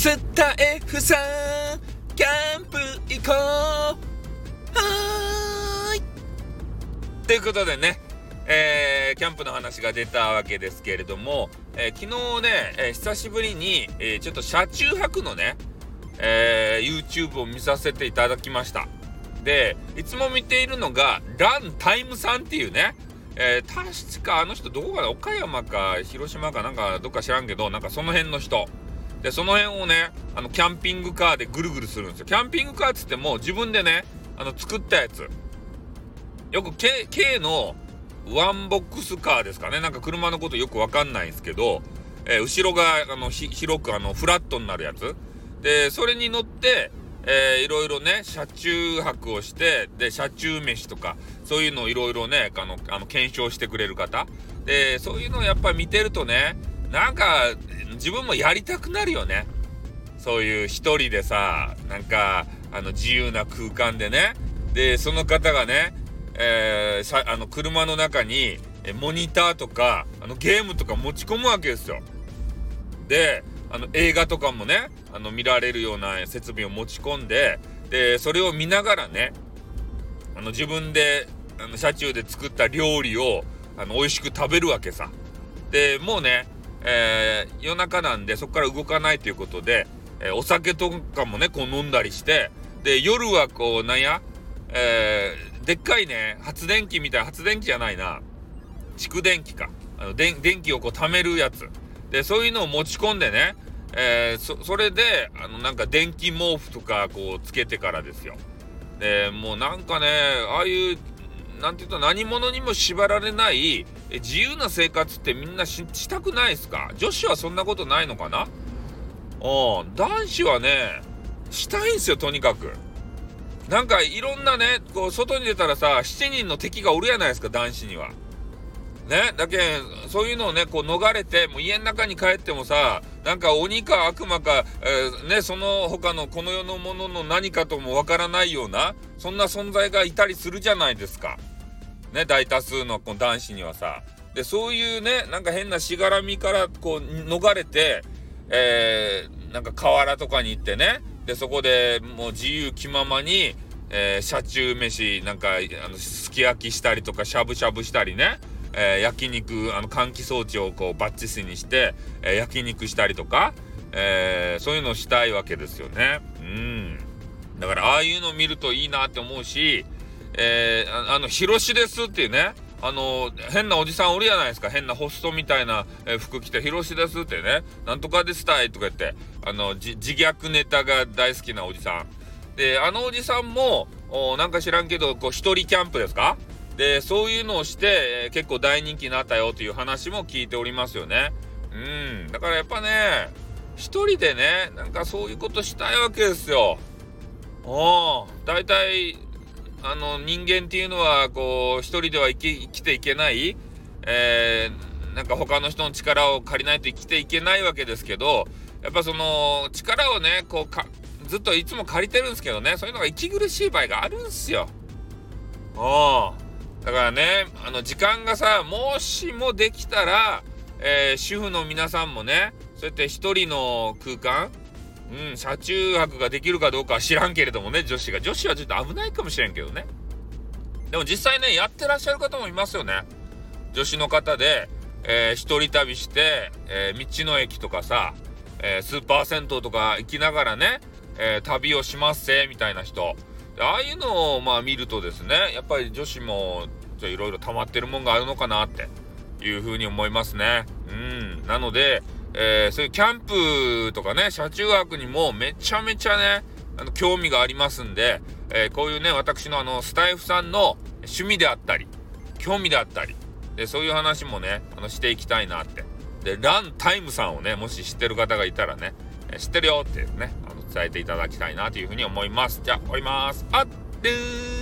スタエフさん、キャンプ行こうはーいということでね、えー、キャンプの話が出たわけですけれども、えー、昨日ね、えー、久しぶりに、えちょっと車中泊のね、え YouTube を見させていただきました。で、いつも見ているのが、ランタイムさんっていうね、え確かあの人どこかな岡山か広島かなんかどっか知らんけど、なんかその辺の人。で、その辺をね、あの、キャンピングカーでぐるぐるするんですよ。キャンピングカーっつっても自分でね、あの、作ったやつ。よく K, K のワンボックスカーですかね。なんか車のことよくわかんないんですけど、えー、後ろが、あの、広くあの、フラットになるやつ。で、それに乗って、えー、いろいろね、車中泊をして、で、車中飯とか、そういうのをいろいろね、あの、あの、検証してくれる方。で、そういうのをやっぱ見てるとね、なんか、自分もやりたくなるよね。そういう一人でさ、なんか、あの、自由な空間でね。で、その方がね、えー、さあの、車の中に、モニターとか、あの、ゲームとか持ち込むわけですよ。で、あの、映画とかもね、あの、見られるような設備を持ち込んで、で、それを見ながらね、あの、自分で、あの、車中で作った料理を、あの、美味しく食べるわけさ。で、もうね、えー、夜中なんでそこから動かないということで、えー、お酒とかもね、こう飲んだりして、で、夜はこう、なんや、えー、でっかいね、発電機みたいな、発電機じゃないな、蓄電機か。あの、電気をこう貯めるやつ。で、そういうのを持ち込んでね、え、そ、それで、あの、なんか電気毛布とかこうつけてからですよ。で、もうなんかね、ああいう、なんていうと何者にも縛られない自由な生活ってみんなしたくないですか？女子はそんなことないのかな？うん、男子はね、したいんすよ、とにかく。なんかいろんなね、こう、外に出たらさ、7人の敵がおるやないですか、男子には。ね、だけそういうのをね、こう逃れて、もう家の中に帰ってもさ、なんか鬼か悪魔か、えー、ね、その他のこの世のものの何かともわからないような、そんな存在がいたりするじゃないですか。ね、大多数のこの男子にはさ。で、そういうね、なんか変なしがらみからこう逃れて、えー、なんか河原とかに行ってね、で、そこでもう自由気ままに、えー、車中飯、なんか、あの、すき焼きしたりとか、しゃぶしゃぶしたりね、えー、焼肉、あの、換気装置をこう、バッチスにして、えー、焼肉したりとか、えー、そういうのをしたいわけですよね。うん。だから、ああいうのを見るといいなって思うし、えー、あの、広しですっていうね、あの、変なおじさんおるやないですか。変なホストみたいな、え服着て、広しですってね、なんとかですたいとか言って、あの、自虐ネタが大好きなおじさん。で、あのおじさんも、なんか知らんけど、こう、一人キャンプですか？で、そういうのをして、えー、結構大人気になったよという話も聞いておりますよね。うん。だからやっぱね、一人でね、なんかそういうことしたいわけですよ。お大体、あの人間っていうのはこう一人では生き生きていけない、えー、なんか他の人の力を借りないと生きていけないわけですけどやっぱその力をねこうかずっといつも借りてるんですけどねそういうのが息苦しい場合があるんすよ。だからねあの時間がさもしもできたら、えー、主婦の皆さんもねそうやって一人の空間うん、車中泊ができるかどうかは知らんけれどもね、女子が。女子はちょっと危ないかもしれんけどね。でも実際ね、やってらっしゃる方もいますよね。女子の方で、えー、一人旅して、えー、道の駅とかさ、えー、スーパー銭湯とか行きながらね、え旅をしますせ、みたいな人。ああいうのをまあ見るとですね、やっぱり女子もいろいろ溜まってるもんがあるのかなっていうふうに思いますね。うん。なので、えー、そういうキャンプとかね、車中泊にもめちゃめちゃね、あの、興味がありますんで、えー、こういうね、私のあの、スタイフさんの趣味であったり、興味であったり、で、そういう話もね、あの、していきたいなって。で、ランタイムさんをね、もし知ってる方がいたらね、え知ってるよってね、あの、伝えていただきたいなというふうに思います。じゃあ、終わります。あっ、ー